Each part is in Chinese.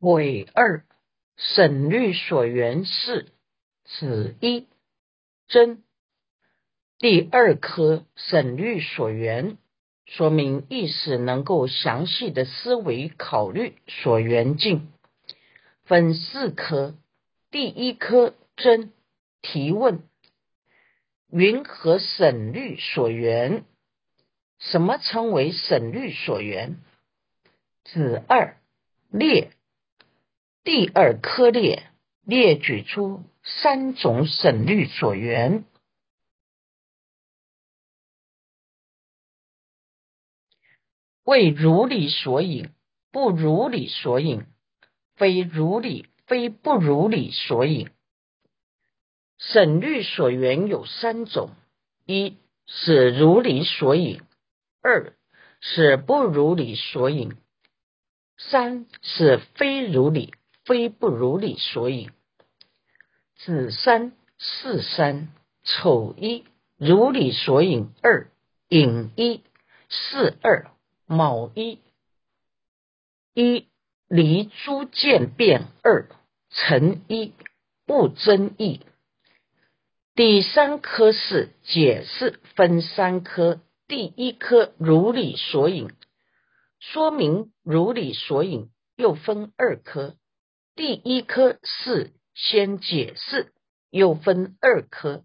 尾二省律所缘是子一真第二科省律所缘，说明意识能够详细的思维考虑所缘境，分四科。第一科真提问：云何省律所缘？什么称为省律所缘？子二列。第二科列列举出三种省律所缘：为如理所引，不如理所引；非如理，非不如理所引。省律所缘有三种：一是如理所引；二是不如理所引；三是非如理。非不如理所引，子三四三丑一如理所引二引一四二卯一一离诸渐变二成一不争议。第三科是解释分三科，第一科如理所引，说明如理所引又分二科。第一科是先解释，又分二科。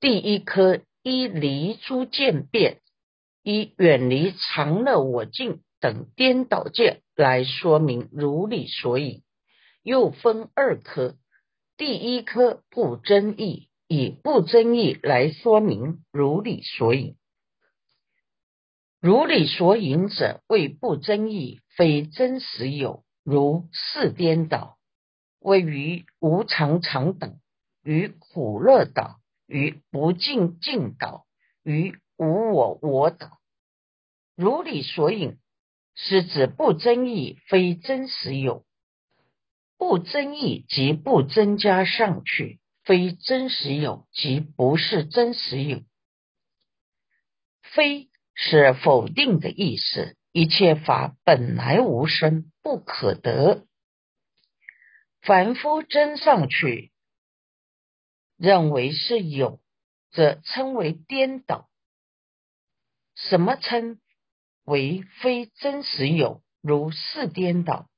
第一科一离诸渐变，一远离常乐我净等颠倒见来说明如理所引，又分二科。第一科不争议，以不争议来说明如理所引。如理所引者为不争议，非真实有，如是颠倒。位于无常常等于苦乐岛于不净净岛于无我我岛，如理所引，是指不争议非真实有，不争议即不增加上去，非真实有即不是真实有，非是否定的意思，一切法本来无生，不可得。凡夫真上去，认为是有，则称为颠倒。什么称为非真实有？如是颠倒，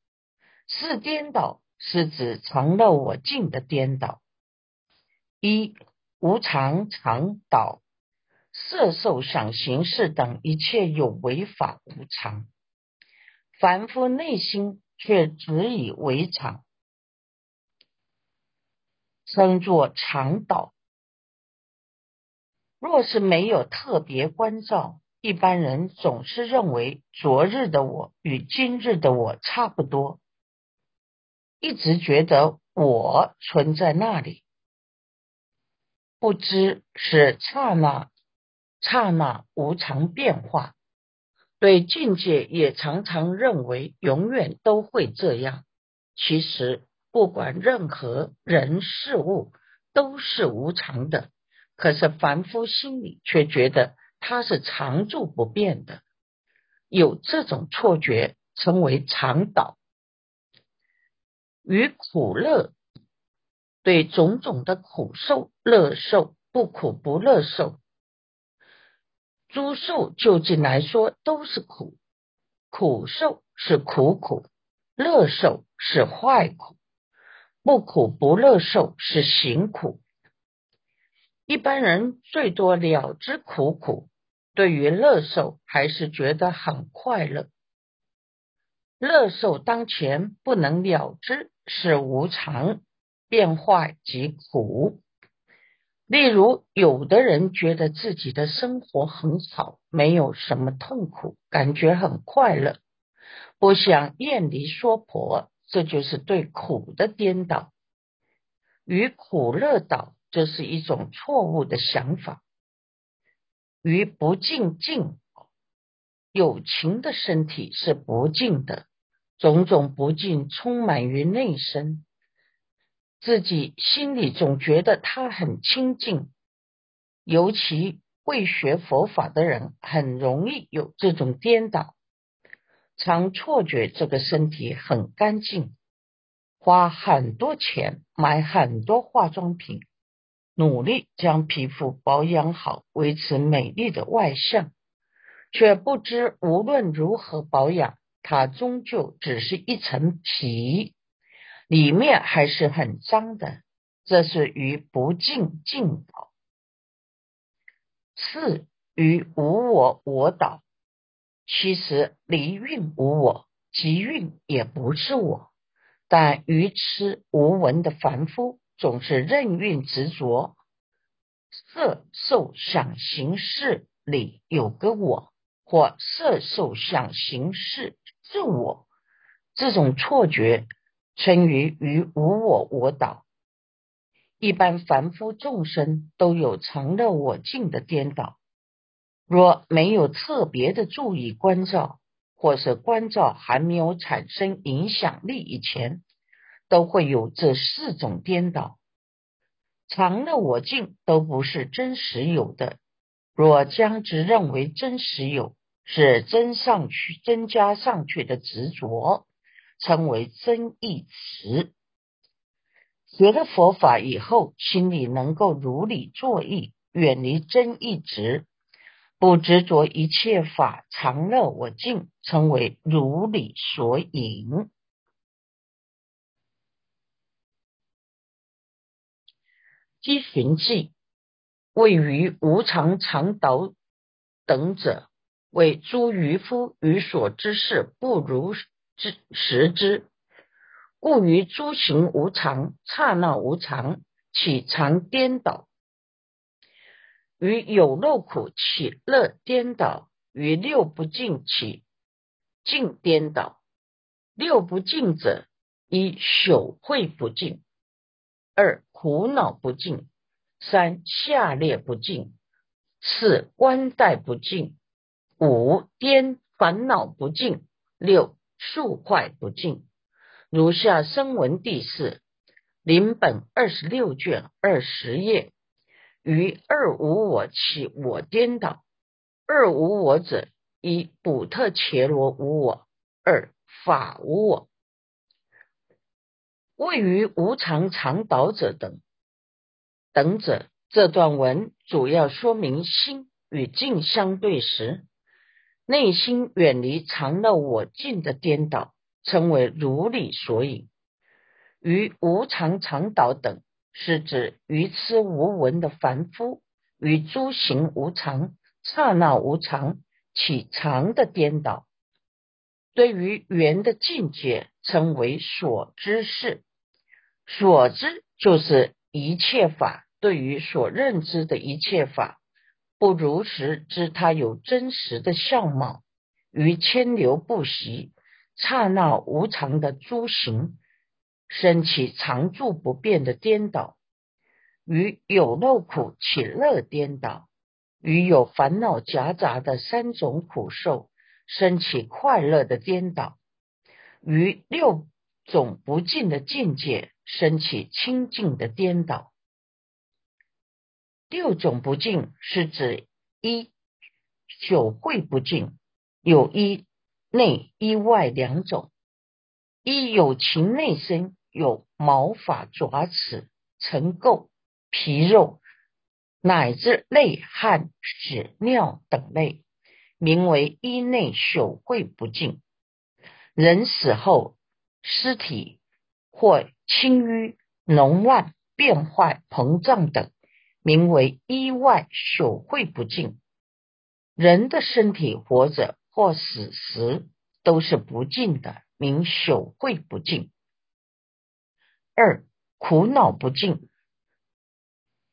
是颠倒是指常乐我净的颠倒。一无常常倒，色受想行识等一切有为法无常，凡夫内心却只以为常。称作常道。若是没有特别关照，一般人总是认为昨日的我与今日的我差不多，一直觉得我存在那里，不知是刹那刹那无常变化。对境界也常常认为永远都会这样，其实。不管任何人事物都是无常的，可是凡夫心里却觉得它是常住不变的，有这种错觉，称为常导。与苦乐对种种的苦受、乐受、不苦不乐受，诸受究竟来说都是苦，苦受是苦苦，乐受是坏苦。不苦不乐受是行苦，一般人最多了知苦苦，对于乐受还是觉得很快乐。乐受当前不能了知是无常变化即苦。例如，有的人觉得自己的生活很好，没有什么痛苦，感觉很快乐，不想厌离娑婆。这就是对苦的颠倒，与苦乐倒，这是一种错误的想法。与不净净，有情的身体是不净的，种种不净充满于内身，自己心里总觉得他很清净。尤其未学佛法的人，很容易有这种颠倒。常错觉这个身体很干净，花很多钱买很多化妆品，努力将皮肤保养好，维持美丽的外相，却不知无论如何保养，它终究只是一层皮，里面还是很脏的。这是与不净净导。四与无我我导，其实离运无我，即运也不是我，但愚痴无闻的凡夫总是任运执着，色受想行识里有个我，或色受想行识是我，这种错觉称于于无我我导。一般凡夫众生都有常乐我净的颠倒，若没有特别的注意关照，或是关照还没有产生影响力以前，都会有这四种颠倒。常乐我净都不是真实有的，若将之认为真实有，是增上去、增加上去的执着，称为真义词。学了佛法以后，心里能够如理作意，远离真意执，不执着一切法常乐我净，称为如理所引。积寻记位于无常常导等者，为诸渔夫愚所之事不如之识之。故于诸行无常，刹那无常，起常颠倒；于有漏苦起乐颠倒；于六不净起净颠倒。六不净者：一朽秽不净；二苦恼不净；三下列不净；四观待不净；五颠烦恼不净；六数坏不净。如下声闻第四临本二十六卷二十页，于二无我起我颠倒。二无我者：一补特伽罗无我，二法无我。位于无常常导者等等者，这段文主要说明心与境相对时，内心远离常乐我净的颠倒。称为如理所引，于无常常导等，是指愚痴无闻的凡夫与诸行无常、刹那无常起常的颠倒。对于缘的境界，称为所知事。所知就是一切法，对于所认知的一切法，不如实知它有真实的相貌，于千流不息。刹那无常的诸行，升起常住不变的颠倒；与有漏苦起乐颠倒；与有烦恼夹杂的三种苦受，升起快乐的颠倒；与六种不净的境界，升起清净的颠倒。六种不净是指一朽秽不净，有一。内一外两种，一有情内身，有毛发爪齿尘垢皮肉，乃至泪汗屎尿等类，名为衣内朽秽不净。人死后，尸体或轻淤脓烂变坏膨胀等，名为衣外朽秽不净。人的身体活着。或死时都是不净的，名朽秽不净。二苦恼不净，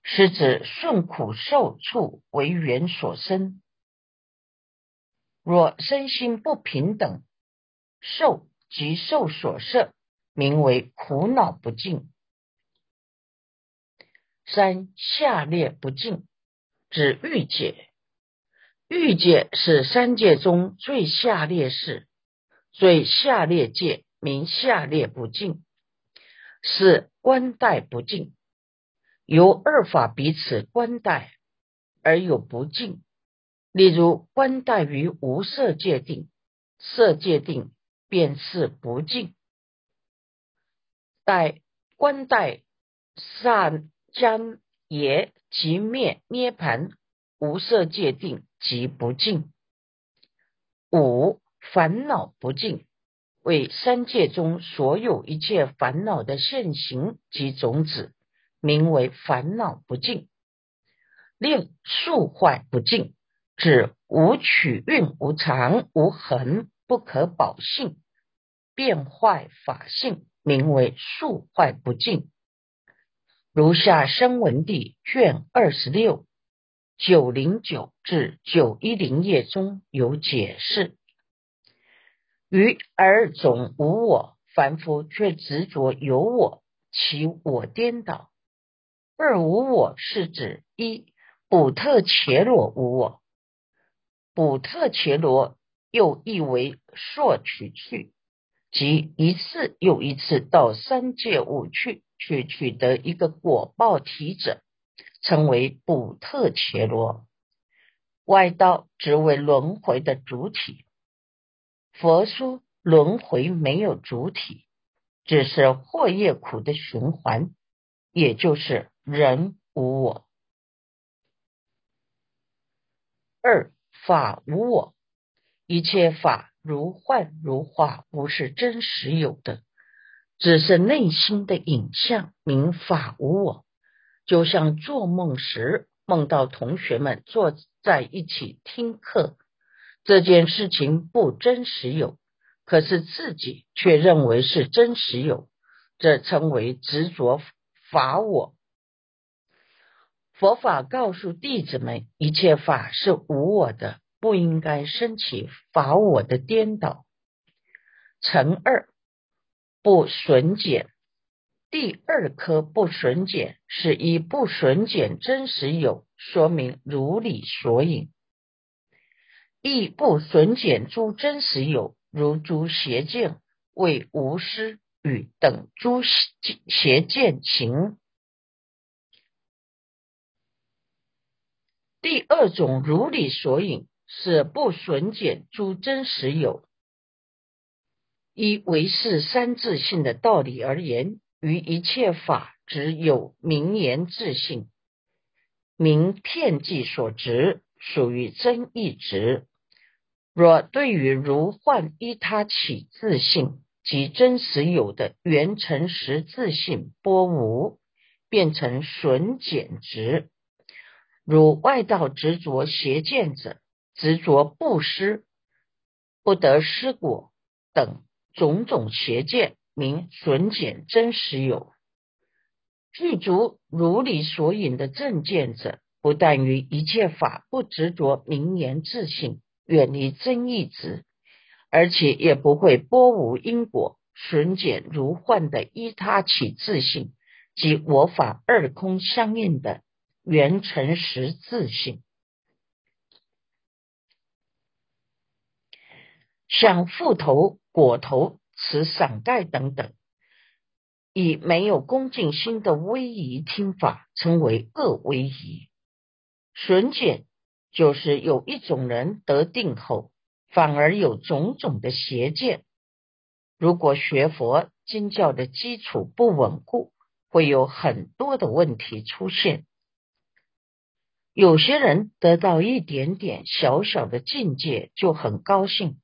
是指顺苦受处为缘所生。若身心不平等，受即受所摄，名为苦恼不净。三下列不净，指欲界。欲界是三界中最下劣事，最下劣界名下劣不净，是官待不净，由二法彼此官待而有不净。例如官待于无色界定，色界定便是不净。待观待善将也即灭涅盘无色界定即不净。五烦恼不净，为三界中所有一切烦恼的现行及种子，名为烦恼不净。令速坏不净，指无取运、无常、无恒、不可保性，变坏法性，名为速坏不净。如下声闻地卷二十六九零九至九一零页中有解释。于而总无我，凡夫却执着有我，其我颠倒。二无我是指一补特伽罗无我，补特伽罗又译为硕取去，即一次又一次到三界五趣去取得一个果报体者，称为补特伽罗。外道只为轮回的主体。佛说轮回没有主体，只是惑业苦的循环，也就是人无我。二法无我，一切法如幻如化，不是真实有的，只是内心的影像，名法无我。就像做梦时梦到同学们坐在一起听课。这件事情不真实有，可是自己却认为是真实有，这称为执着法我。佛法告诉弟子们，一切法是无我的，不应该升起法我的颠倒。乘二不损减，第二颗不损减是以不损减真实有，说明如理所引。亦不损减诸真实有，如诸邪见为无师与等诸邪见行。第二种如理所引，是不损减诸真实有。以唯是三自性的道理而言，于一切法只有名言自性，名片计所执。属于真意值。若对于如幻依他起自性及真实有的原成实自性波无，变成损减值。如外道执着邪见者，执着不施不得施果等种种邪见，名损减真实有。具足如理所引的正见者。不但于一切法不执着名言自性，远离真义执，而且也不会波无因果，损减如幻的依他起自性及我法二空相应的原成实自性，像覆头、果头、持伞盖等等，以没有恭敬心的威仪听法，称为恶威仪。损减就是有一种人得定后，反而有种种的邪见。如果学佛经教的基础不稳固，会有很多的问题出现。有些人得到一点点小小的境界就很高兴，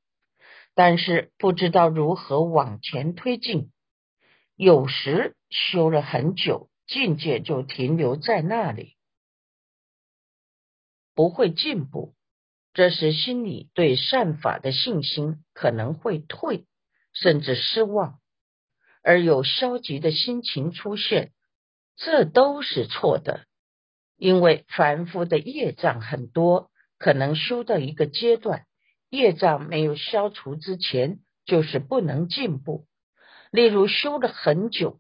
但是不知道如何往前推进。有时修了很久，境界就停留在那里。不会进步，这时心里对善法的信心可能会退，甚至失望，而有消极的心情出现，这都是错的。因为凡夫的业障很多，可能修到一个阶段，业障没有消除之前，就是不能进步。例如修了很久，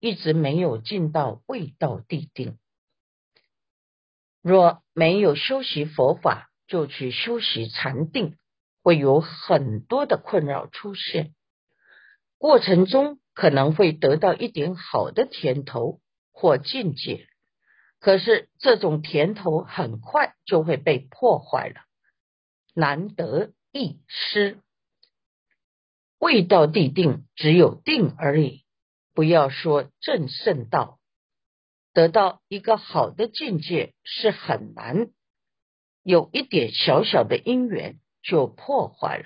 一直没有进到未到地定。若没有修习佛法，就去修习禅定，会有很多的困扰出现。过程中可能会得到一点好的甜头或境界，可是这种甜头很快就会被破坏了，难得一失。未到地定，只有定而已。不要说正圣道，得到一个好的境界是很难。有一点小小的因缘就破坏了，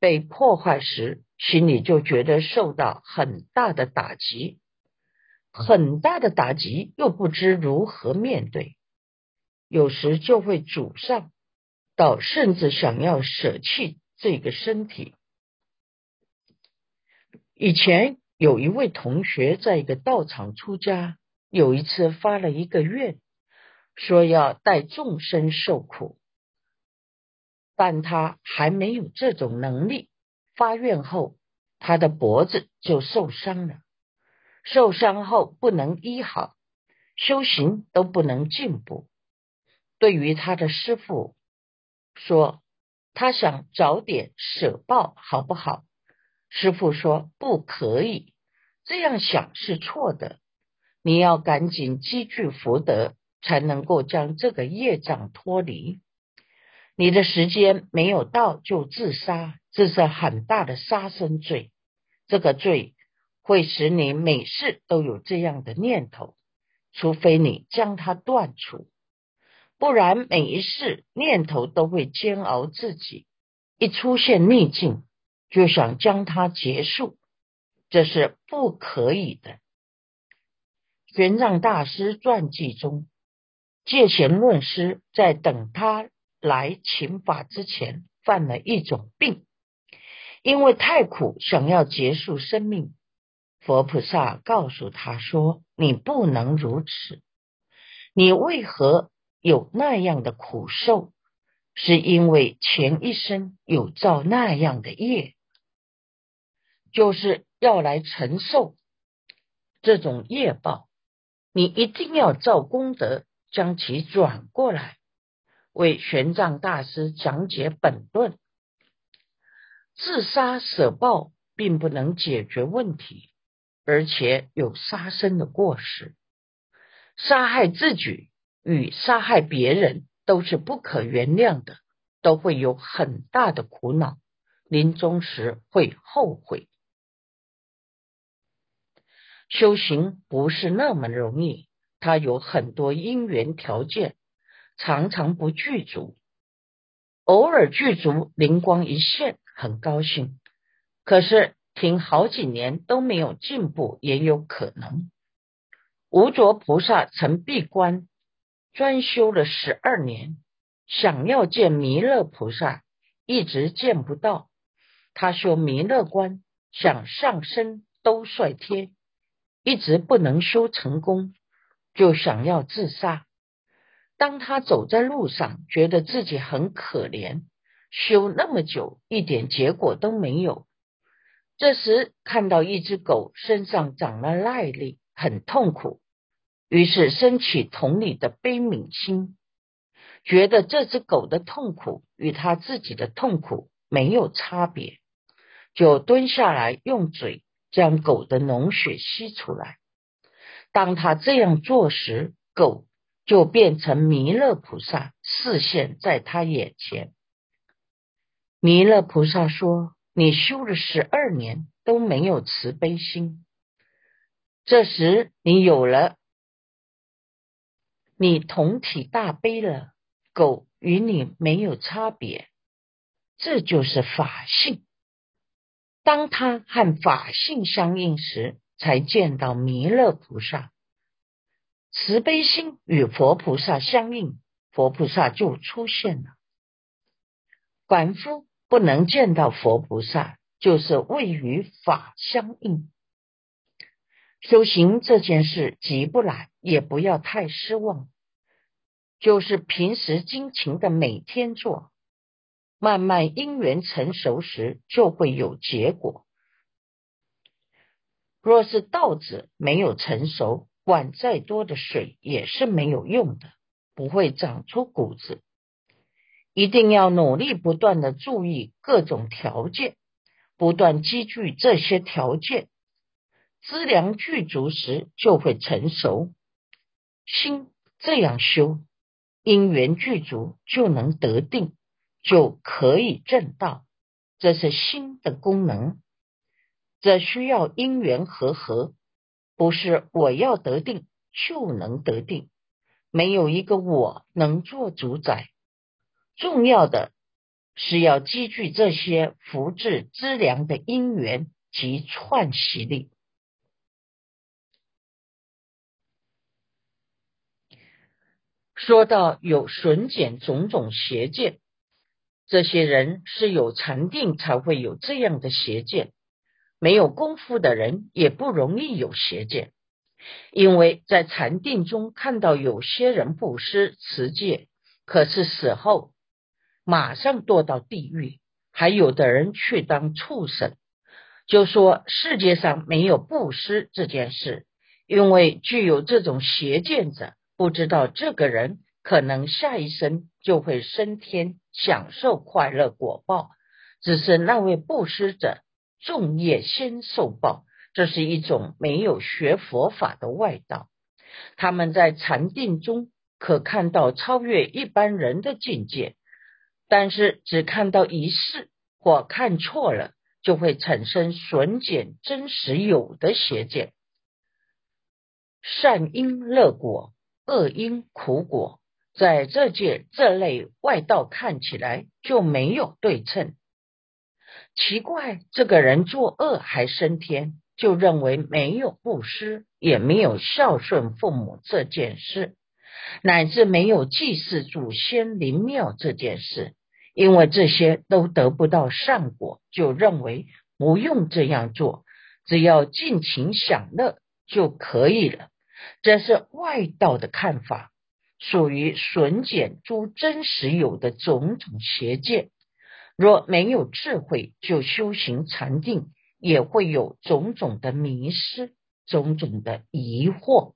被破坏时，心里就觉得受到很大的打击，很大的打击，又不知如何面对，有时就会沮丧，到甚至想要舍弃这个身体。以前有一位同学在一个道场出家，有一次发了一个愿。说要带众生受苦，但他还没有这种能力。发愿后，他的脖子就受伤了，受伤后不能医好，修行都不能进步。对于他的师父说，他想早点舍报，好不好？师父说不可以，这样想是错的，你要赶紧积聚福德。才能够将这个业障脱离。你的时间没有到就自杀，这是很大的杀生罪。这个罪会使你每世都有这样的念头，除非你将它断除，不然每一世念头都会煎熬自己。一出现逆境，就想将它结束，这是不可以的。玄奘大师传记中。戒贤论师在等他来请法之前，犯了一种病，因为太苦，想要结束生命。佛菩萨告诉他说：“你不能如此，你为何有那样的苦受？是因为前一生有造那样的业，就是要来承受这种业报。你一定要造功德。”将其转过来，为玄奘大师讲解本论。自杀舍报并不能解决问题，而且有杀生的过失。杀害自己与杀害别人都是不可原谅的，都会有很大的苦恼，临终时会后悔。修行不是那么容易。他有很多因缘条件，常常不具足，偶尔具足，灵光一现，很高兴。可是停好几年都没有进步，也有可能。无着菩萨曾闭关专修了十二年，想要见弥勒菩萨，一直见不到。他修弥勒观，想上升兜率天，一直不能修成功。就想要自杀。当他走在路上，觉得自己很可怜，修那么久，一点结果都没有。这时看到一只狗身上长了癞痢，很痛苦，于是升起同理的悲悯心，觉得这只狗的痛苦与他自己的痛苦没有差别，就蹲下来用嘴将狗的脓血吸出来。当他这样做时，狗就变成弥勒菩萨，视现在他眼前。弥勒菩萨说：“你修了十二年都没有慈悲心，这时你有了，你同体大悲了，狗与你没有差别，这就是法性。当他和法性相应时。”才见到弥勒菩萨，慈悲心与佛菩萨相应，佛菩萨就出现了。凡夫不能见到佛菩萨，就是位于法相应。修行这件事急不来，也不要太失望，就是平时精勤的每天做，慢慢因缘成熟时，就会有结果。若是稻子没有成熟，灌再多的水也是没有用的，不会长出谷子。一定要努力不断的注意各种条件，不断积聚这些条件，资粮具足时就会成熟。心这样修，因缘具足就能得定，就可以正道。这是心的功能。这需要因缘和合，不是我要得定就能得定，没有一个我能做主宰。重要的是要积聚这些福至资粮的因缘及串习力。说到有损减种种邪见，这些人是有禅定才会有这样的邪见，没有功夫的人也不容易有邪见，因为在禅定中看到有些人布施持戒，可是死后马上堕到地狱，还有的人去当畜生，就说世界上没有布施这件事，因为具有这种邪见者。不知道这个人可能下一生就会升天，享受快乐果报。只是那位布施者众业先受报，这是一种没有学佛法的外道。他们在禅定中可看到超越一般人的境界，但是只看到一世或看错了，就会产生损减真实有的邪见，善因乐果。恶因苦果，在这界这类外道看起来就没有对称。奇怪，这个人作恶还升天，就认为没有布施，也没有孝顺父母这件事，乃至没有祭祀祖先灵庙这件事，因为这些都得不到善果，就认为不用这样做，只要尽情享乐就可以了。这是外道的看法，属于损减诸真实有的种种邪见。若没有智慧，就修行禅定，也会有种种的迷失，种种的疑惑。